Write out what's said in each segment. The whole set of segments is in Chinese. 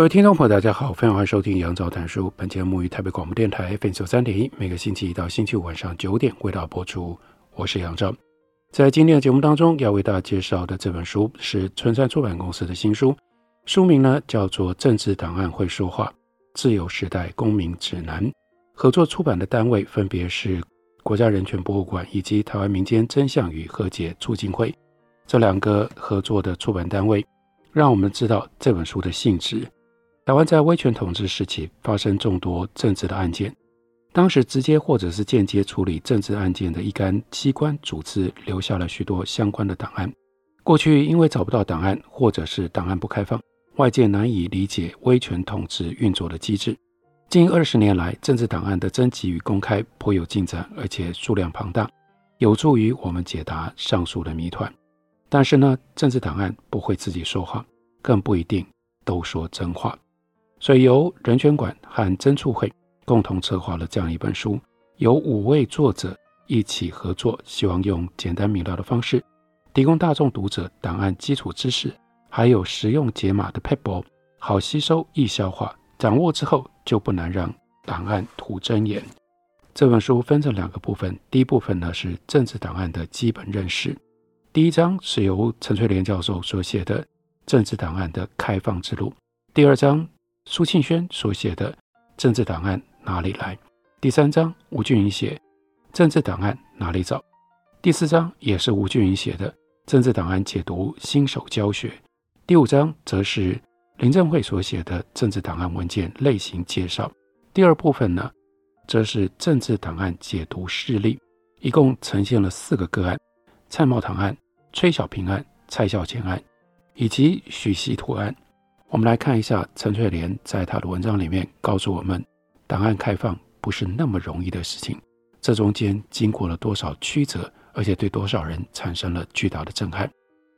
各位听众朋友，大家好，非常欢迎收听杨照谈书。本节目于台北广播电台 FM 九三点一，每个星期一到星期五晚上九点为大家播出。我是杨照，在今天的节目当中要为大家介绍的这本书是春山出版公司的新书，书名呢叫做《政治档案会说话：自由时代公民指南》。合作出版的单位分别是国家人权博物馆以及台湾民间真相与和解促进会。这两个合作的出版单位，让我们知道这本书的性质。台湾在威权统治时期发生众多政治的案件。当时直接或者是间接处理政治案件的一干机关组织，留下了许多相关的档案。过去因为找不到档案，或者是档案不开放，外界难以理解威权统治运作的机制。近二十年来，政治档案的征集与公开颇有进展，而且数量庞大，有助于我们解答上述的谜团。但是呢，政治档案不会自己说话，更不一定都说真话。所以由人权馆和曾促会。共同策划了这样一本书，由五位作者一起合作，希望用简单明了的方式，提供大众读者档案基础知识，还有实用解码的撇步，好吸收、易消化。掌握之后，就不难让档案吐真言。这本书分成两个部分，第一部分呢是政治档案的基本认识，第一章是由陈翠莲教授所写的《政治档案的开放之路》，第二章苏庆轩所写的《政治档案》。哪里来？第三章吴俊颖写政治档案哪里找？第四章也是吴俊颖写的政治档案解读新手教学。第五章则是林正慧所写的政治档案文件类型介绍。第二部分呢，则是政治档案解读事例，一共呈现了四个个案：蔡茂堂案、崔小平案、蔡孝乾案以及许锡图案。我们来看一下陈翠莲在他的文章里面告诉我们。档案开放不是那么容易的事情，这中间经过了多少曲折，而且对多少人产生了巨大的震撼。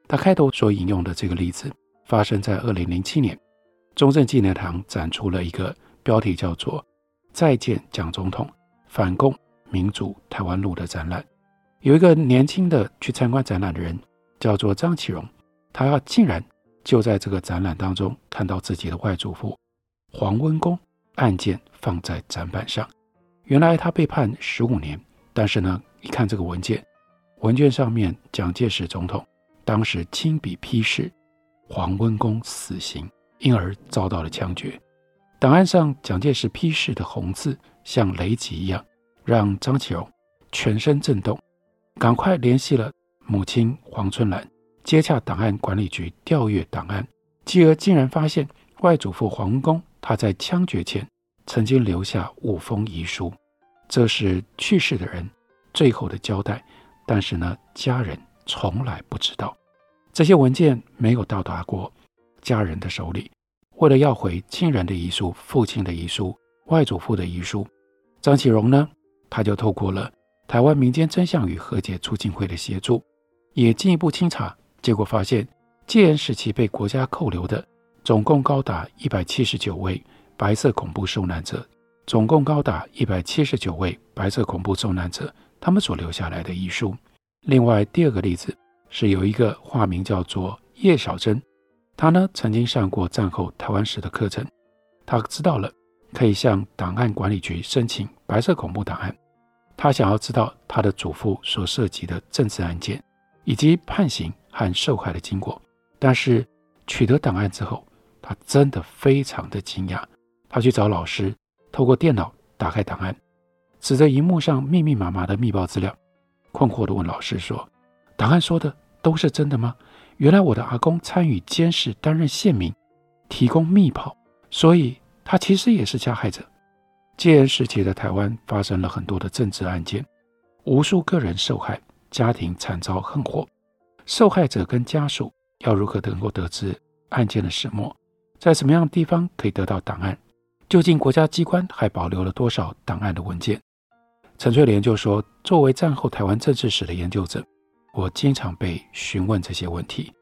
他开头所引用的这个例子，发生在二零零七年，中正纪念堂展出了一个标题叫做“再见蒋总统，反共民主台湾路”的展览。有一个年轻的去参观展览的人，叫做张启荣，他竟然就在这个展览当中看到自己的外祖父黄温公案件。放在展板上，原来他被判十五年，但是呢，一看这个文件，文件上面蒋介石总统当时亲笔批示黄温公死刑，因而遭到了枪决。档案上蒋介石批示的红字像雷击一样，让张启荣全身震动，赶快联系了母亲黄春兰，接洽档案管理局调阅档案，继而竟然发现外祖父黄公他在枪决前。曾经留下五封遗书，这是去世的人最后的交代。但是呢，家人从来不知道，这些文件没有到达过家人的手里。为了要回亲人的遗书、父亲的遗书、外祖父的遗书，张启荣呢，他就透过了台湾民间真相与和解促进会的协助，也进一步清查，结果发现戒严时期被国家扣留的总共高达一百七十九位。白色恐怖受难者总共高达一百七十九位。白色恐怖受难者他们所留下来的遗书。另外，第二个例子是有一个化名叫做叶小珍，他呢曾经上过战后台湾史的课程，他知道了可以向档案管理局申请白色恐怖档案。他想要知道他的祖父所涉及的政治案件以及判刑和受害的经过。但是取得档案之后，他真的非常的惊讶。他去找老师，透过电脑打开档案，指着荧幕上密密麻麻的密报资料，困惑地问老师说：“档案说的都是真的吗？原来我的阿公参与监视，担任线民，提供密报，所以他其实也是加害者。”戒严时期的台湾发生了很多的政治案件，无数个人受害，家庭惨遭横祸，受害者跟家属要如何能够得知案件的始末？在什么样的地方可以得到档案？究竟国家机关还保留了多少档案的文件？陈翠莲就说：“作为战后台湾政治史的研究者，我经常被询问这些问题，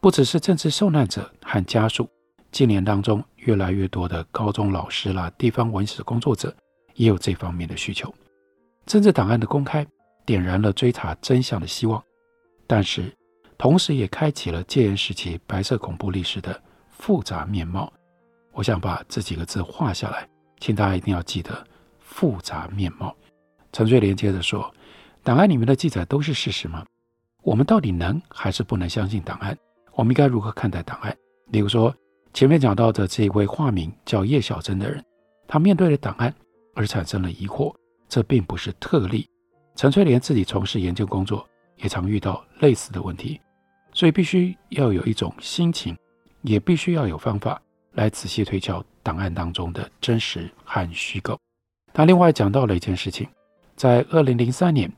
不只是政治受难者和家属，近年当中越来越多的高中老师啦、地方文史工作者也有这方面的需求。政治档案的公开，点燃了追查真相的希望，但是同时也开启了戒严时期白色恐怖历史的复杂面貌。我想把这几个字画下来，请大家一定要记得复杂面貌。”陈翠莲接着说：“档案里面的记载都是事实吗？我们到底能还是不能相信档案？我们应该如何看待档案？例如说，前面讲到的这一位化名叫叶小珍的人，他面对了档案而产生了疑惑，这并不是特例。陈翠莲自己从事研究工作，也常遇到类似的问题，所以必须要有一种心情，也必须要有方法来仔细推敲档案当中的真实和虚构。他另外讲到了一件事情。”在二零零三年，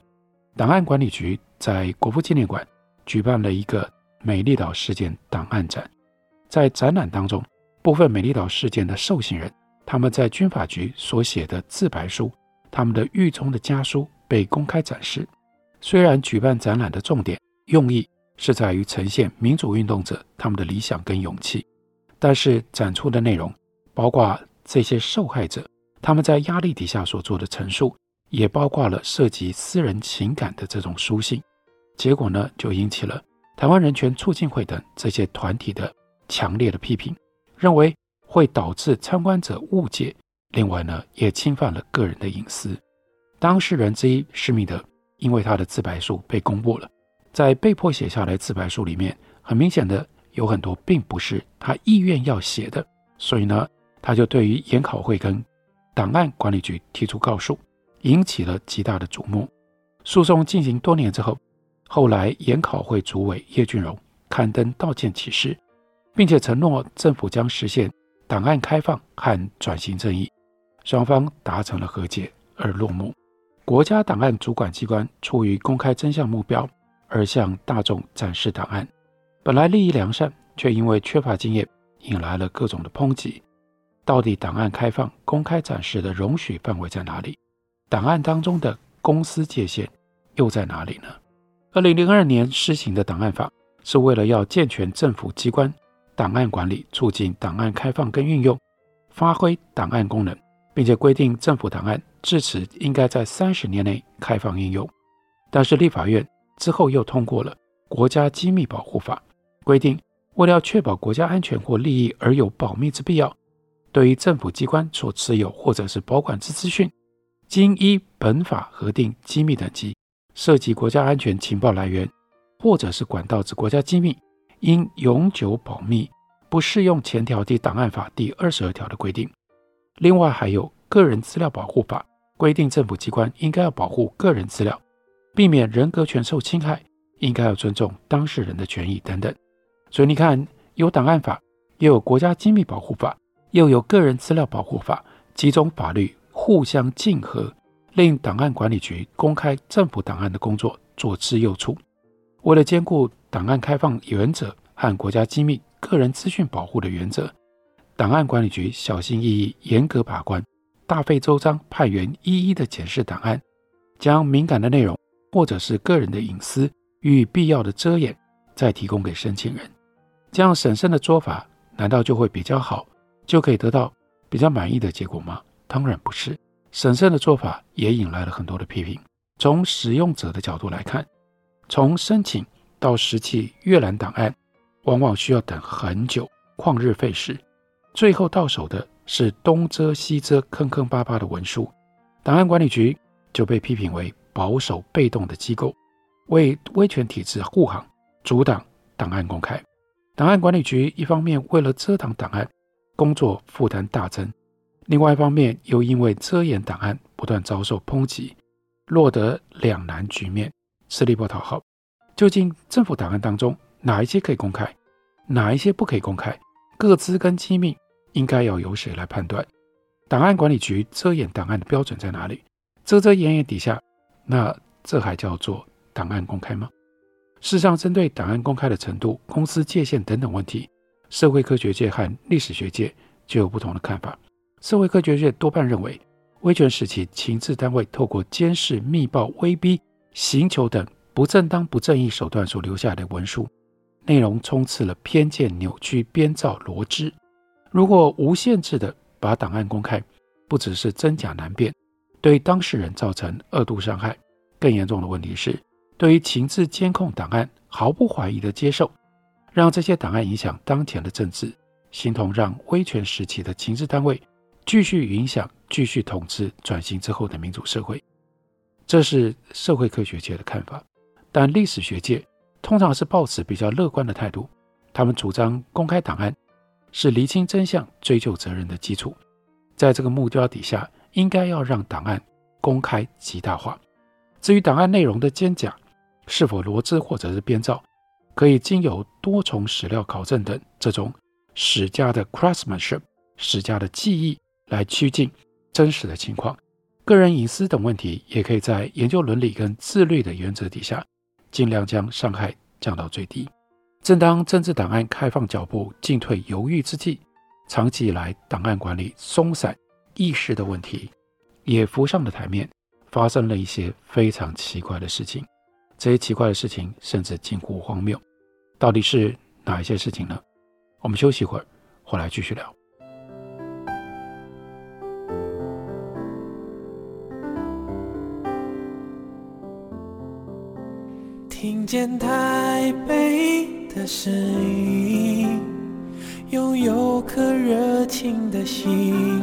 档案管理局在国父纪念馆举办了一个美丽岛事件档案展。在展览当中，部分美丽岛事件的受刑人，他们在军法局所写的自白书，他们的狱中的家书被公开展示。虽然举办展览的重点用意是在于呈现民主运动者他们的理想跟勇气，但是展出的内容，包括这些受害者他们在压力底下所做的陈述。也包括了涉及私人情感的这种书信，结果呢，就引起了台湾人权促进会等这些团体的强烈的批评，认为会导致参观者误解，另外呢，也侵犯了个人的隐私。当事人之一施密德，因为他的自白书被公布了，在被迫写下来自白书里面，很明显的有很多并不是他意愿要写的，所以呢，他就对于研考会跟档案管理局提出告诉。引起了极大的瞩目。诉讼进行多年之后，后来研考会主委叶俊荣刊登道歉启事，并且承诺政府将实现档案开放和转型正义，双方达成了和解而落幕。国家档案主管机关出于公开真相目标而向大众展示档案，本来利益良善，却因为缺乏经验，引来了各种的抨击。到底档案开放公开展示的容许范围在哪里？档案当中的公私界限又在哪里呢？二零零二年施行的档案法是为了要健全政府机关档案管理，促进档案开放跟运用，发挥档案功能，并且规定政府档案至此应该在三十年内开放应用。但是立法院之后又通过了《国家机密保护法》，规定为了确保国家安全或利益而有保密之必要，对于政府机关所持有或者是保管之资讯。经依本法核定机密等级，涉及国家安全情报来源，或者是管道之国家机密，应永久保密，不适用前条第档案法第二十二条的规定。另外还有个人资料保护法规定，政府机关应该要保护个人资料，避免人格权受侵害，应该要尊重当事人的权益等等。所以你看，有档案法，又有国家机密保护法，又有个人资料保护法，几种法律。互相竞合，令档案管理局公开政府档案的工作左支右絀。为了兼顾档案开放原则和国家机密、个人资讯保护的原则，档案管理局小心翼翼、严格把关，大费周章派员一一的检视档案，将敏感的内容或者是个人的隐私予以必要的遮掩，再提供给申请人。这样审慎的做法，难道就会比较好，就可以得到比较满意的结果吗？当然不是，审慎的做法也引来了很多的批评。从使用者的角度来看，从申请到实际阅览档案，往往需要等很久，旷日费时。最后到手的是东遮西遮、坑坑巴巴的文书。档案管理局就被批评为保守被动的机构，为威权体制护航，阻挡档案公开。档案管理局一方面为了遮挡档案，工作负担大增。另外一方面，又因为遮掩档案不断遭受抨击，落得两难局面，吃力不讨好。究竟政府档案当中哪一些可以公开，哪一些不可以公开？各资跟机密应该要由谁来判断？档案管理局遮掩档案的标准在哪里？遮遮掩掩底下，那这还叫做档案公开吗？事实上，针对档案公开的程度、公司界限等等问题，社会科学界和历史学界就有不同的看法。社会科学界多半认为，威权时期情治单位透过监视、密报、威逼、刑求等不正当、不正义手段所留下的文书，内容充斥了偏见、扭曲、编造、罗织。如果无限制地把档案公开，不只是真假难辨，对当事人造成二度伤害。更严重的问题是，对于情治监控档案毫不怀疑地接受，让这些档案影响当前的政治，形同让威权时期的情治单位继续影响、继续统治转型之后的民主社会。这是社会科学界的看法，但历史学界通常是抱持比较乐观的态度。他们主张公开档案是厘清真相、追究责任的基础。在这个目标底下，应该要让档案公开极大化。至于档案内容的真假是否罗织或者是编造，可以经由多重史料考证等这种史家的 craftsmanship、史家的技艺来趋近真实的情况。个人隐私等问题，也可以在研究伦理跟自律的原则底下，尽量将伤害降到最低。正当政治档案开放脚步进退犹豫之际，长期以来档案管理松散、意识的问题也浮上了台面，发生了一些非常奇怪的事情。这些奇怪的事情甚至近乎荒谬，到底是哪一些事情呢？我们休息一会儿，回来继续聊。听见台北的声音，拥有颗热情的心，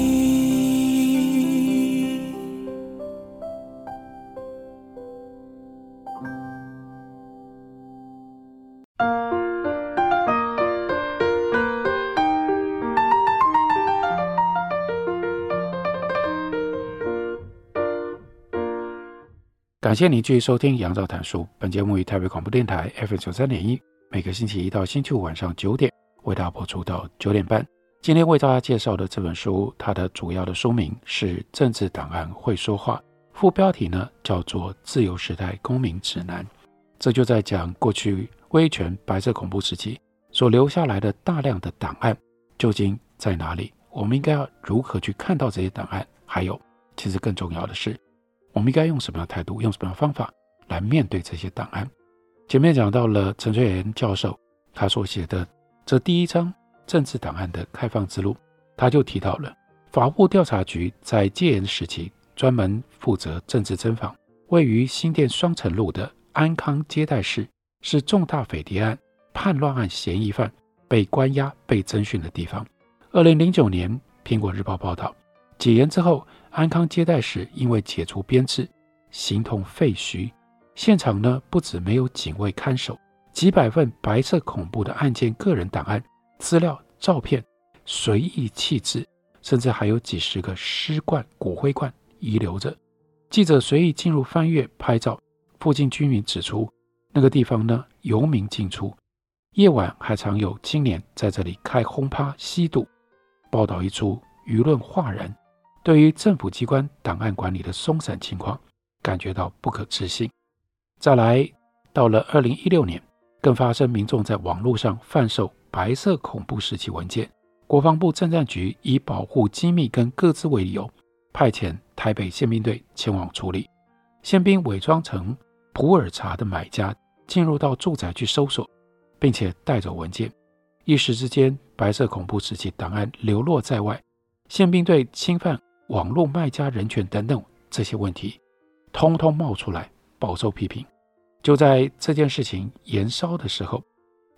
感谢您继续收听杨照谈书。本节目于台北广播电台 FM 九三点一，每个星期一到星期五晚上九点为大家播出到九点半。今天为大家介绍的这本书，它的主要的书名是《政治档案会说话》，副标题呢叫做《自由时代公民指南》。这就在讲过去威权白色恐怖时期所留下来的大量的档案究竟在哪里？我们应该要如何去看到这些档案？还有，其实更重要的是。我们应该用什么样态度，用什么样方法来面对这些档案？前面讲到了陈翠莲教授他所写的这第一章政治档案的开放之路，他就提到了法务调查局在戒严时期专门负责政治侦访，位于新店双城路的安康接待室是重大匪谍案、叛乱案嫌疑犯被关押、被侦讯的地方。二零零九年，《苹果日报》报道，解严之后。安康接待室因为解除编制，形同废墟。现场呢，不止没有警卫看守，几百份白色恐怖的案件个人档案、资料、照片随意弃置，甚至还有几十个尸罐、骨灰罐遗留着。记者随意进入翻阅拍照，附近居民指出，那个地方呢，游民进出，夜晚还常有青年在这里开轰趴吸毒。报道一出，舆论哗然。对于政府机关档案管理的松散情况，感觉到不可置信。再来到了二零一六年，更发生民众在网络上贩售白色恐怖时期文件，国防部政战局以保护机密跟个资为由，派遣台北宪兵队前往处理。宪兵伪装成普洱茶的买家，进入到住宅去搜索，并且带走文件。一时之间，白色恐怖时期档案流落在外，宪兵队侵犯。网络卖家人权等等这些问题，通通冒出来，饱受批评。就在这件事情延烧的时候，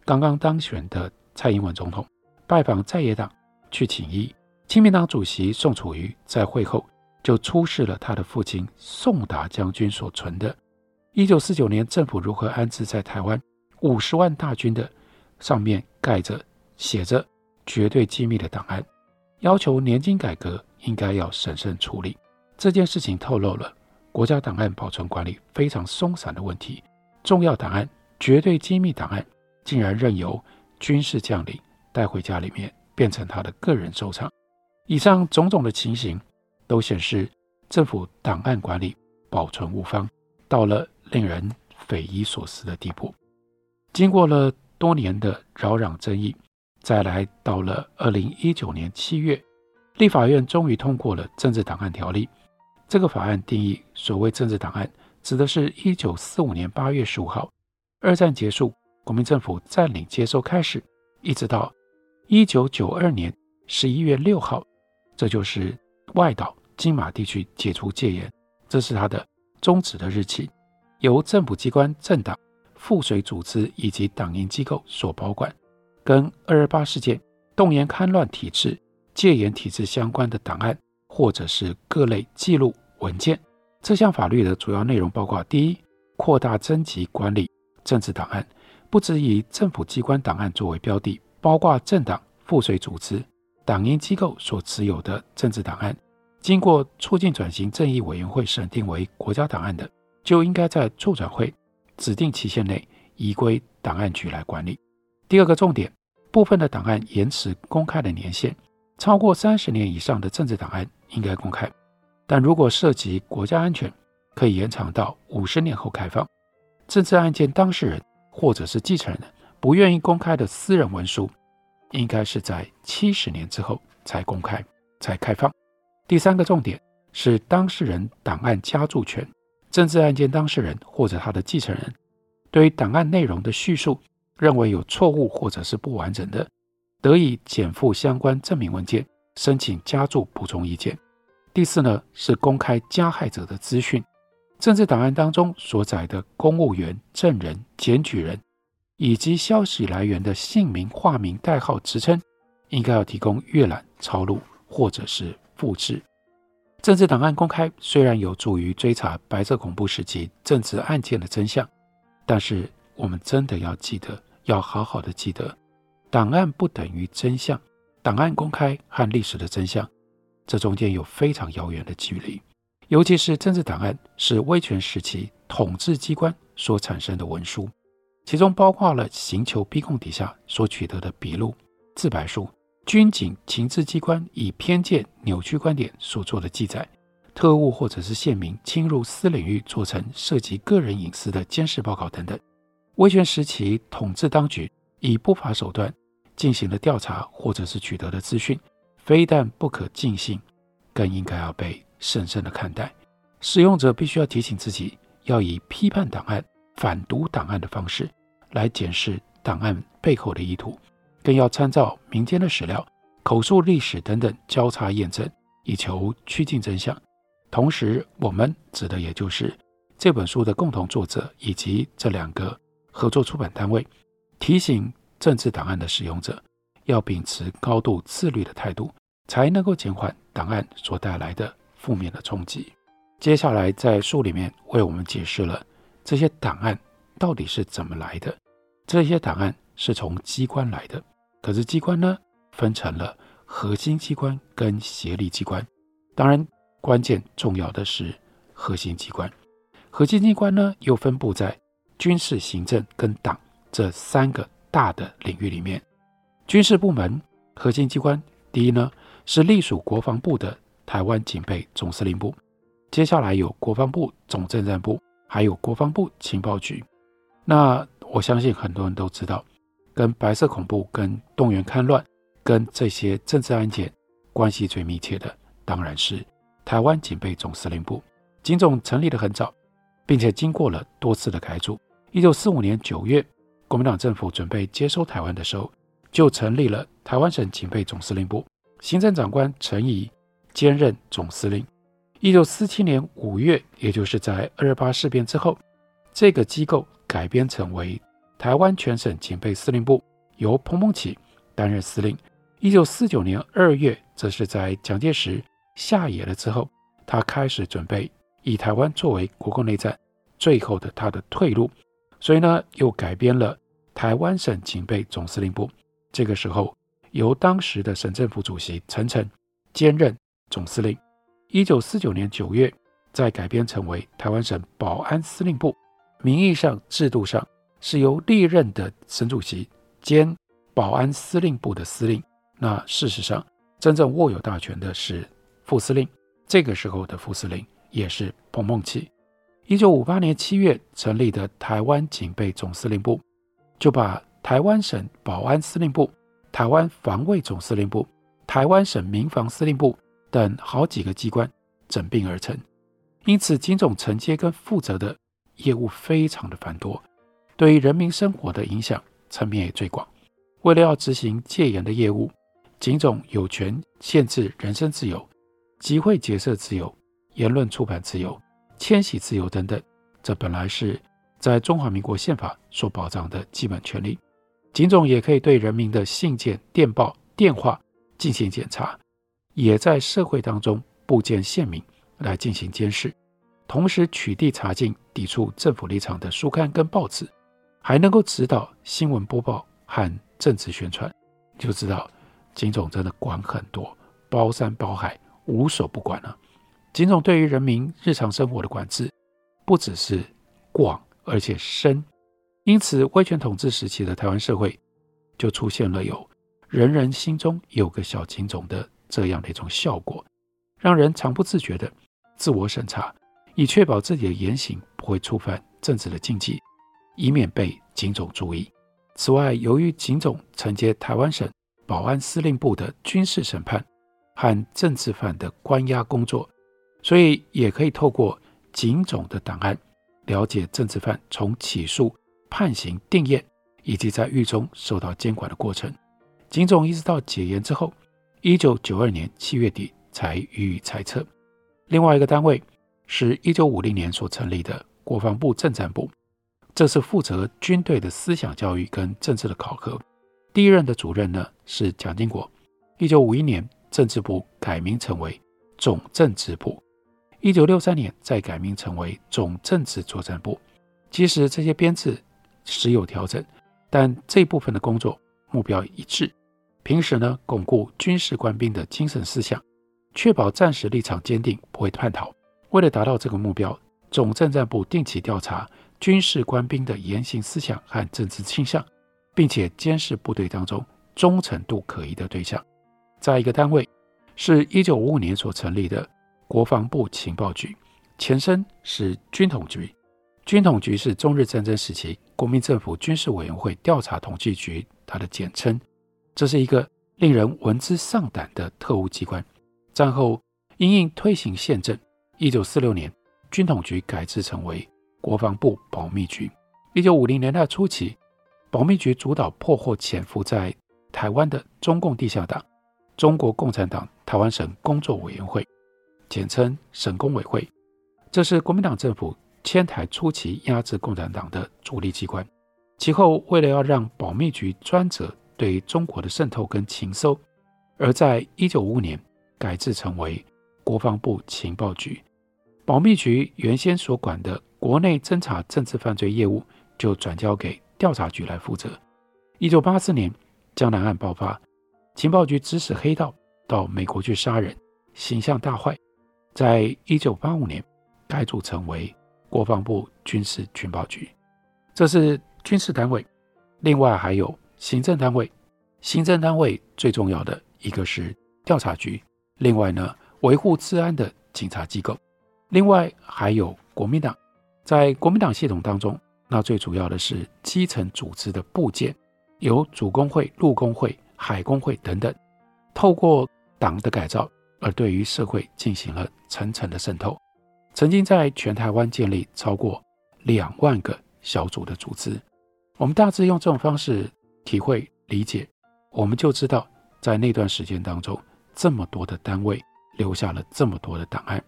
刚刚当选的蔡英文总统拜访在野党去请医，亲民党主席宋楚瑜在会后就出示了他的父亲宋达将军所存的1949年政府如何安置在台湾五十万大军的上面盖着写着绝对机密的档案，要求年金改革。应该要审慎处理这件事情，透露了国家档案保存管理非常松散的问题。重要档案、绝对机密档案，竟然任由军事将领带回家里面，变成他的个人收藏。以上种种的情形，都显示政府档案管理保存无方，到了令人匪夷所思的地步。经过了多年的扰攘争议，再来到了二零一九年七月，立法院终于通过了《政治档案条例》。这个法案定义，所谓政治档案，指的是一九四五年八月十五号，二战结束，国民政府占领接收开始，一直到一九九二年十一月六号，这就是外岛金马地区解除戒严，这是它的终止的日期，由政府机关、政党、附属组织以及党营机构所保管，跟二二八事件动员戡乱体制、戒严体制相关的档案，或者是各类记录文件。这项法律的主要内容包括：第一，扩大征集管理政治档案，不只以政府机关档案作为标的，包括政党、附属组织、党营机构所持有的政治档案，经过促进转型正义委员会审定为国家档案的，就应该在促转会指定期限内移归档案局来管理。第二个重点，部分的档案延迟公开的年限，超过三十年以上的政治档案应该公开，但如果涉及国家安全，可以延长到五十年后开放。政治案件当事人或者是继承人不愿意公开的私人文书，应该是在七十年之后才公开、才开放。第三个重点是当事人档案加注权，政治案件当事人或者他的继承人对于档案内容的叙述认为有错误或者是不完整的，得以减负相关证明文件，申请加注补充意见。第四呢是公开加害者的资讯，政治档案当中所载的公务员、证人、检举人以及消息来源的姓名、化名、代号、职称，应该要提供阅览、抄录或者是。复制政治档案公开虽然有助于追查白色恐怖时期政治案件的真相，但是我们真的要记得，要好好的记得，档案不等于真相。档案公开和历史的真相，这中间有非常遥远的距离。尤其是政治档案是威权时期统治机关所产生的文书，其中包括了刑求逼供底下所取得的笔录、自白书。军警情治机关以偏见、扭曲观点所做的记载，特务或者是线民侵入私领域做成涉及个人隐私的监视报告等等，威权时期统治当局以不法手段进行了调查或者是取得的资讯，非但不可尽信，更应该要被审慎的看待。使用者必须要提醒自己，要以批判档案、反读档案的方式来检视档案背后的意图。更要参照民间的史料、口述历史等等交叉验证，以求趋近真相。同时，我们指的也就是这本书的共同作者以及这两个合作出版单位，提醒政治档案的使用者要秉持高度自律的态度，才能够减缓档案所带来的负面的冲击。接下来，在书里面为我们解释了这些档案到底是怎么来的。这些档案是从机关来的。可是机关呢，分成了核心机关跟协力机关。当然，关键重要的是核心机关。核心机关呢，又分布在军事、行政跟党这三个大的领域里面。军事部门核心机关，第一呢是隶属国防部的台湾警备总司令部，接下来有国防部总政战部，还有国防部情报局。那我相信很多人都知道。跟白色恐怖、跟动员戡乱、跟这些政治案件关系最密切的，当然是台湾警备总司令部。警总成立的很早，并且经过了多次的改组。一九四五年九月，国民党政府准备接收台湾的时候，就成立了台湾省警备总司令部，行政长官陈仪兼任总司令。一九四七年五月，也就是在二八事变之后，这个机构改编成为。台湾全省警备司令部由彭孟起担任司令。一九四九年二月，则是在蒋介石下野了之后，他开始准备以台湾作为国共内战最后的他的退路，所以呢，又改编了台湾省警备总司令部。这个时候，由当时的省政府主席陈诚兼任总司令。一九四九年九月，再改编成为台湾省保安司令部，名义上、制度上。是由历任的省主席兼保安司令部的司令。那事实上，真正握有大权的是副司令。这个时候的副司令也是彭孟缉。一九五八年七月成立的台湾警备总司令部，就把台湾省保安司令部、台湾防卫总司令部、台湾省民防司令部等好几个机关整并而成。因此，警总承接跟负责的业务非常的繁多，对于人民生活的影响层面也最广。为了要执行戒严的业务，警总有权限制人身自由、集会结社自由、言论出版自由、迁徙自由等等。这本来是在中华民国宪法所保障的基本权利。警总也可以对人民的信件、电报、电话进行检查，也在社会当中布建线民来进行监视，同时取缔查禁抵触政府立场的书刊跟报纸，还能够指导新闻播报和政治宣传，就知道。警总真的管很多，包山包海，无所不管啊。警总对于人民日常生活的管制，不只是广，而且深。因此，威权统治时期的台湾社会，就出现了有人人心中有个小警总的这样的一种效果，让人常不自觉的自我审查，以确保自己的言行不会触犯政治的禁忌，以免被警总注意。此外，由于警总承接台湾省。保安司令部的军事审判和政治犯的关押工作，所以也可以透过警总的档案了解政治犯从起诉、判刑、定谳以及在狱中受到监管的过程。警总一直到解严之后，一九九二年七月底才予以裁撤。另外一个单位是一九五零年所成立的国防部政战部，这是负责军队的思想教育跟政治的考核。第一任的主任呢是蒋经国。一九五一年，政治部改名成为总政治部。一九六三年再改名成为总政治作战部。其实这些编制时有调整，但这部分的工作目标一致。平时呢，巩固军事官兵的精神思想，确保战时立场坚定，不会叛逃。为了达到这个目标，总政战部定期调查军事官兵的言行思想和政治倾向。并且监视部队当中忠诚度可疑的对象。在一个单位是一九五五年所成立的国防部情报局，前身是军统局。军统局是中日战争时期国民政府军事委员会调查统计局它的简称。这是一个令人闻之丧胆的特务机关。战后因应推行宪政，一九四六年军统局改制成为国防部保密局。一九五零年代初期。保密局主导破获潜伏在台湾的中共地下党——中国共产党台湾省工作委员会，简称省工委会。这是国民党政府迁台初期压制共产党的主力机关。其后，为了要让保密局专责对中国的渗透跟情搜，而在一九五五年改制成为国防部情报局。保密局原先所管的国内侦查政治犯罪业务，就转交给。调查局来负责。一九八四年，江南案爆发，情报局指使黑道到美国去杀人，形象大坏。在一九八五年，改组成为国防部军事情报局，这是军事单位。另外还有行政单位，行政单位最重要的一个是调查局。另外呢，维护治安的警察机构。另外还有国民党，在国民党系统当中。那最主要的是基层组织的部件，有主工会、陆工会、海工会等等，透过党的改造，而对于社会进行了层层的渗透，曾经在全台湾建立超过两万个小组的组织。我们大致用这种方式体会理解，我们就知道在那段时间当中，这么多的单位留下了这么多的档案，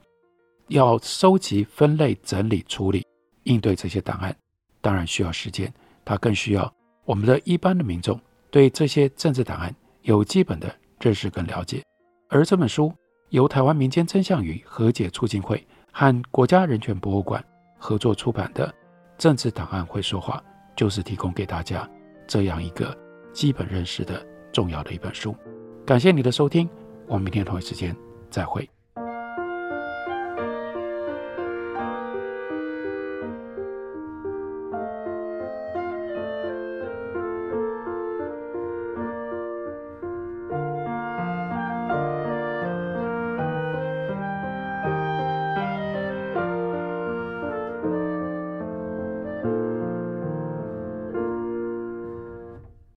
要收集、分类、整理、处理，应对这些档案。当然需要时间，它更需要我们的一般的民众对这些政治档案有基本的认识跟了解。而这本书由台湾民间真相与和解促进会和国家人权博物馆合作出版的《政治档案会说话》，就是提供给大家这样一个基本认识的重要的一本书。感谢你的收听，我们明天同一时间再会。